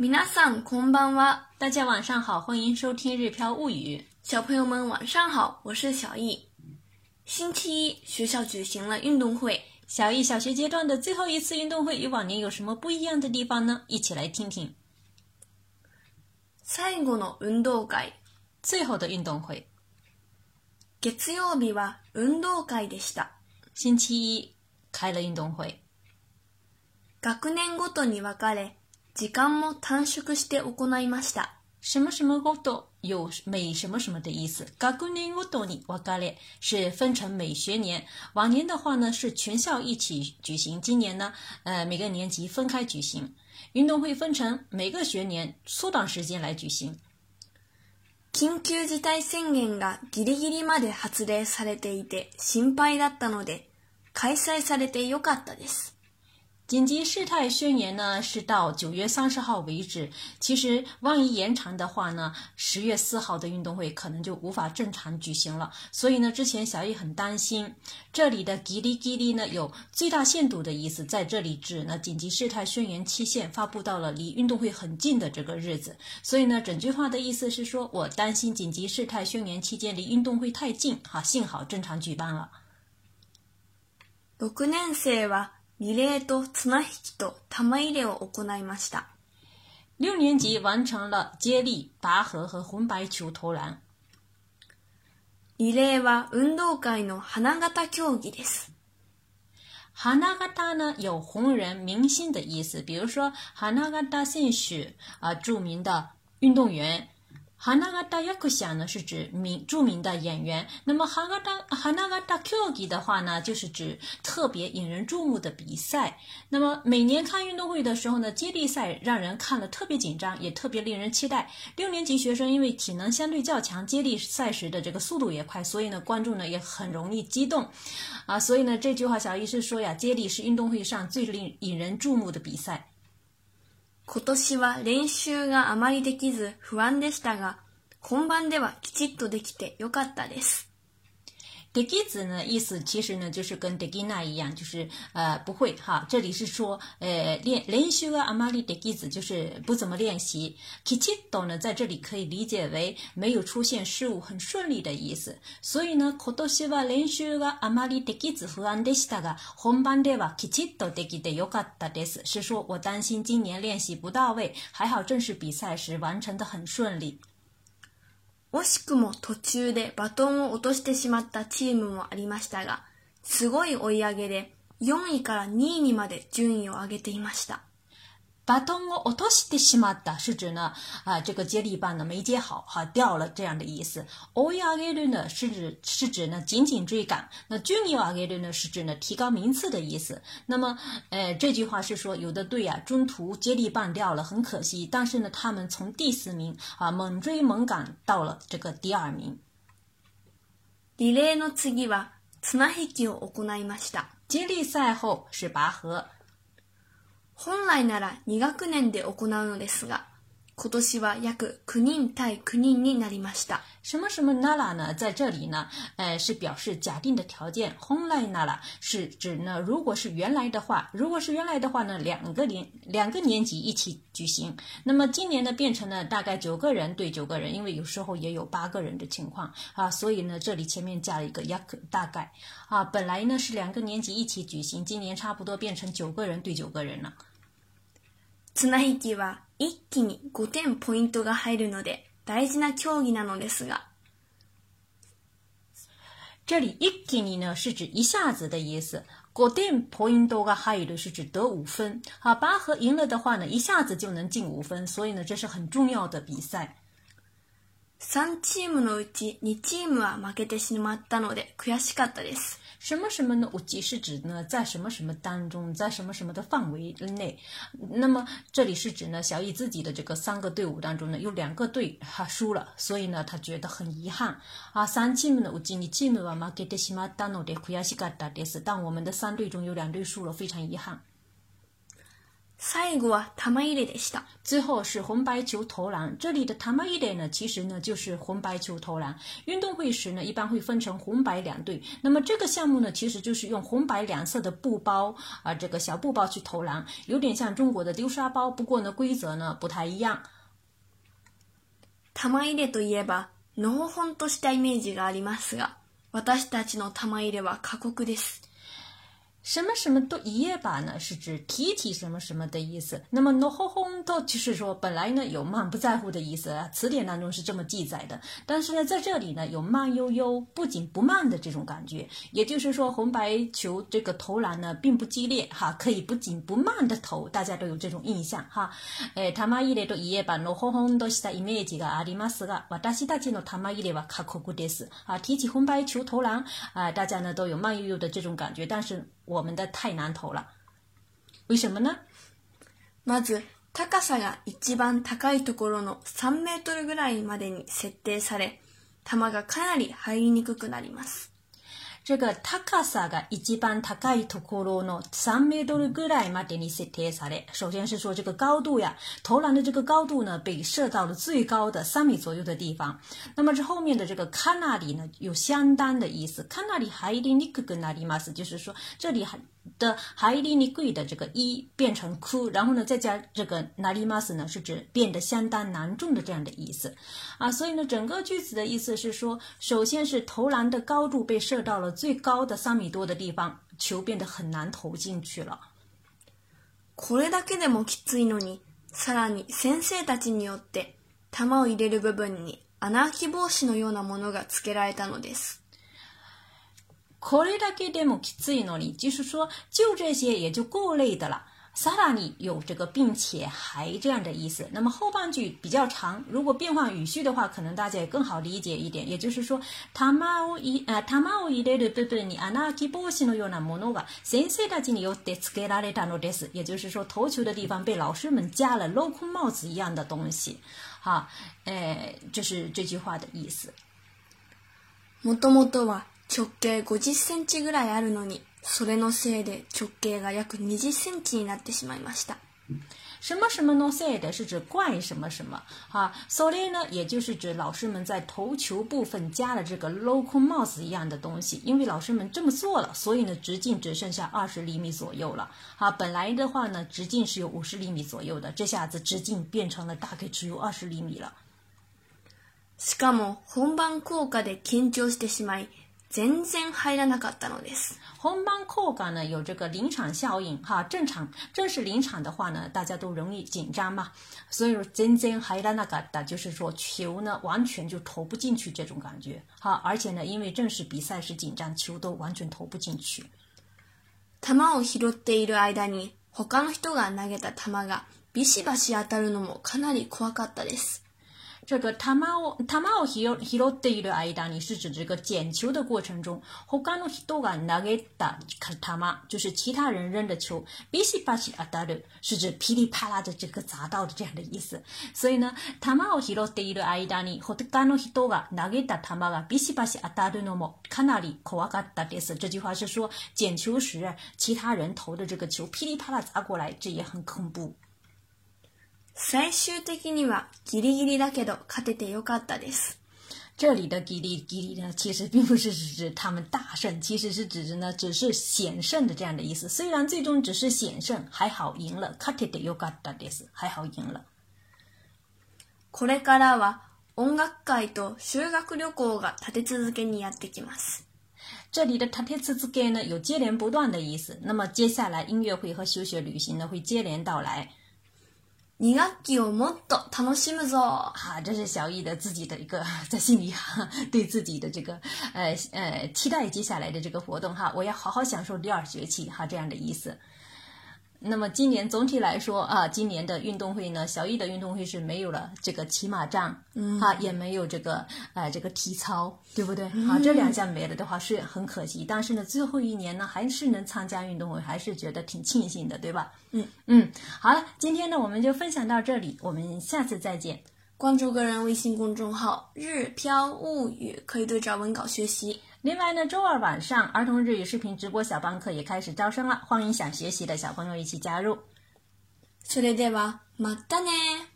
米拉桑库邦瓦，大家晚上好，欢迎收听《日飘物语》。小朋友们晚上好，我是小易。星期一学校举行了运动会。小易小学阶段的最后一次运动会与往年有什么不一样的地方呢？一起来听听。最後の運動会，最后的运动会。月曜日は運動会でした。星期一开了运动会。学年ごとに分かれ。時間も短縮して行いました。什么什么ごと有每什么什么的意思。学年ごとに分かれ是分成每学年。往年的话呢是全校一起举行，今年呢，呃每个年级分开举行。运动会分成每个学年缩短时间来举行。緊急事態宣言がギリギリまで発令されていて心配だったので開催されてよかったです。紧急事态宣言呢是到九月三十号为止，其实万一延长的话呢，十月四号的运动会可能就无法正常举行了。所以呢，之前小易很担心。这里的“极力极力”呢，有最大限度的意思，在这里指呢紧急事态宣言期限发布到了离运动会很近的这个日子。所以呢，整句话的意思是说，我担心紧急事态宣言期间离运动会太近。哈，幸好正常举办了。六年生哇。リレーと綱引きと玉入れを行いました。六年级完成了接力、拔河和红白球投篮。二レは運動会の花形競技です。花形呢有红人、明星的意思，比如说花形選手啊、著名的运动员。“hanagata y a k u a 呢是指名著名的演员。那么 “hanagata h a n a a a k g i 的话呢，就是指特别引人注目的比赛。那么每年看运动会的时候呢，接力赛让人看了特别紧张，也特别令人期待。六年级学生因为体能相对较强，接力赛时的这个速度也快，所以呢，观众呢也很容易激动。啊，所以呢，这句话小意思说呀，接力是运动会上最令引人注目的比赛。今年は練習があまりできず不安でしたが、本番ではきちっとできてよかったです。deki 子呢意思其实呢就是跟 d e k i n a 一样，就是呃不会哈。这里是说，呃练练习阿玛丽 deki 子就是不怎么练习。kichi do 呢在这里可以理解为没有出现事物很顺利的意思。所以呢，kotoshiwa 练习阿玛丽 deki 子不安でしたが、本番では kichi do deki でよかったです。是说我担心今年练习不到位，还好正式比赛时完成的很顺利。惜しくも途中でバトンを落としてしまったチームもありましたが、すごい追い上げで4位から2位にまで順位を上げていました。拔桶我我托西的西马达是指呢啊这个接力棒呢没接好哈掉了这样的意思。オヤゲル呢是指是指呢紧紧追赶。那ジュニアゲル呢是指呢提高名次的意思。那么呃这句话是说有的队啊中途接力棒掉了很可惜，但是呢他们从第四名啊猛追猛赶到了这个第二名。ディレノツギはつな引きを行いました。接力赛后是拔河。本来なら2学年で行うのですが、今年は約9人対9人になりました。什么什么 nara 呢？在这里呢，呃，是表示假定的条件。本来 nara 是指呢，如果是原来的话，如果是原来的话呢，两个年两个年级一起举行。那么今年呢，变成了大概九个人对九个人，因为有时候也有八个人的情况啊。所以呢，这里前面加了一个 yak 大概啊。本来呢是两个年级一起举行，今年差不多变成九个人对九个人了。つなぎは一気に5点ポイントが入るので。大事な競技なのですが，这里一気に呢是指一下子的意思，五点ポイントが入る是指得五分，好，拔河赢了的话呢，一下子就能进五分，所以呢，这是很重要的比赛。三チームのうち、2チームは負けてしまったので悔しかったです。什么什么呢？うち是指呢，在什么什么当中，在什么什么的范围内。那么这里是指呢，小雨自己的这个三个队伍当中呢，有两个队哈输了，所以呢，他觉得很遗憾。啊，三チームのうち、二チームは負けてしまったので悔やしかったです。但我们的三队中有两队输了，非常遗憾。最后是红白球投篮，这里的投门 i l 呢，其实呢就是红白球投篮。运动会时呢，一般会分成红白两队。那么这个项目呢，其实就是用红白两色的布包啊，这个小布包去投篮，有点像中国的丢沙包，不过呢规则呢不太一样。投门 i といえば、濃本としたイメージがありますが、私たちの投门 i は過酷です。什么什么都一夜吧呢？是指提起什么什么的意思。那么 no h o 就是说本来呢有满不在乎的意思，词典当中是这么记载的。但是呢，在这里呢有慢悠悠、不紧不慢的这种感觉。也就是说，红白球这个投篮呢并不激烈，哈，可以不紧不慢的投，大家都有这种印象，哈。诶 t a m a 都一夜吧 no hon do shita image ga arimasu ga w a 啊，提起红白球投篮啊，大家呢都有慢悠悠的这种感觉，但是。我们的太南头了。为什么呢？まず、高さが一番高いところの3メートルぐらいまでに設定され、球がかなり入りにくくなります。这个タカサが一番高いところの3メートルぐらいまでに設定され、首先是说这个高度呀，投篮的这个高度呢被设到了最高的三米左右的地方。那么这后面的这个カナリ呢有相当的意思，カナリハイリニクガナリマス就是说这里很。的还离你贵的这个一变成苦，然后呢，再加这个难 imas 呢，是指变得相当难中的这样的意思啊，所以呢，整个句子的意思是说，首先是投篮的高度被射到了最高的三米多的地方，球变得很难投进去了。これだけでもきついのに、さらに先生たちによって玉を入れる部分に穴あき防止のようなものがつけられたのです。これだけでも自然のに，就是说，就这些也就够累的了。さらに有这个，并且还这样的意思。那么后半句比较长，如果变换语序的话，可能大家也更好理解一点。也就是说，タマオイ、啊，タマオイデル、不不，你アナキボシのようなものが、先生たちに由でつけるのを着です。也就是说，投球的地方被老师们加了镂空帽子一样的东西。好，哎，就是这句话的意思。もっともっとは。直径50センチぐらいあるのに、それのせいで直径が約20センチになってしまいました。什么什么 no say 的是指怪什么什么 s o 呢，也就是指老师们在头球部分加了这个一样的东西，因为老师们这么做了，所以呢直径只剩下二十厘米左右了本来的话呢，直径是有五十厘米左右的，这下子直径变成了大概只有二十厘米了。しかも本番効果で緊張してしまい、全然入らなかったのです。本番効果呢有这个临场效应哈，正常正是临场的话呢，大家都容易紧张嘛，所以说真正还拉那个的，就是说球呢完全就投不进去这种感觉哈，而且呢，因为正式比赛是紧张，球都完全投不进去。球を拾っている間に、他の人が投げた球がビシバシ当たるのもかなり怖かったです。这个タマオタマオヒロヒロデイドア是指这个捡球的过程中他の人が投げたタマ就是其他人扔的球ビシバシあだる是指噼里啪啦的这个砸到的这样的意思。所以呢タマオヒロデイドアイ他の人が投げたタマがビシバシあだるのモカナリコワガダです这句话是说捡球时其他人投的这个球噼里啪啦砸过来，这也很恐怖。最終的にはギリギリだけど勝ててよかったです。这里的“呢，其实并不是指指他们大胜，其实是指指呢，只是险胜的这样的意思。虽然最终只是险胜，还好赢了。勝ててよかったです。还好赢了。これからは音楽会と修学旅行が立て続けにやってきます。这里的“立て続け”呢，有接连不断的意思。那么接下来音乐会和学旅行呢，会接连到来。你ガキ么も他と楽しむぞ！哈，这是小易的自己的一个在心里哈、对自己的这个呃呃期待，接下来的这个活动哈，我要好好享受第二学期哈这样的意思。那么今年总体来说啊，今年的运动会呢，小艺的运动会是没有了这个骑马仗，啊，也没有这个呃这个体操，对不对？啊，这两项没了的话是很可惜。但是呢，最后一年呢，还是能参加运动会，还是觉得挺庆幸的，对吧？嗯嗯，好了，今天呢我们就分享到这里，我们下次再见。关注个人微信公众号“日飘物语”，可以对照文稿学习。另外呢，周二晚上儿童日语视频直播小班课也开始招生了，欢迎想学习的小朋友一起加入。それではまたね。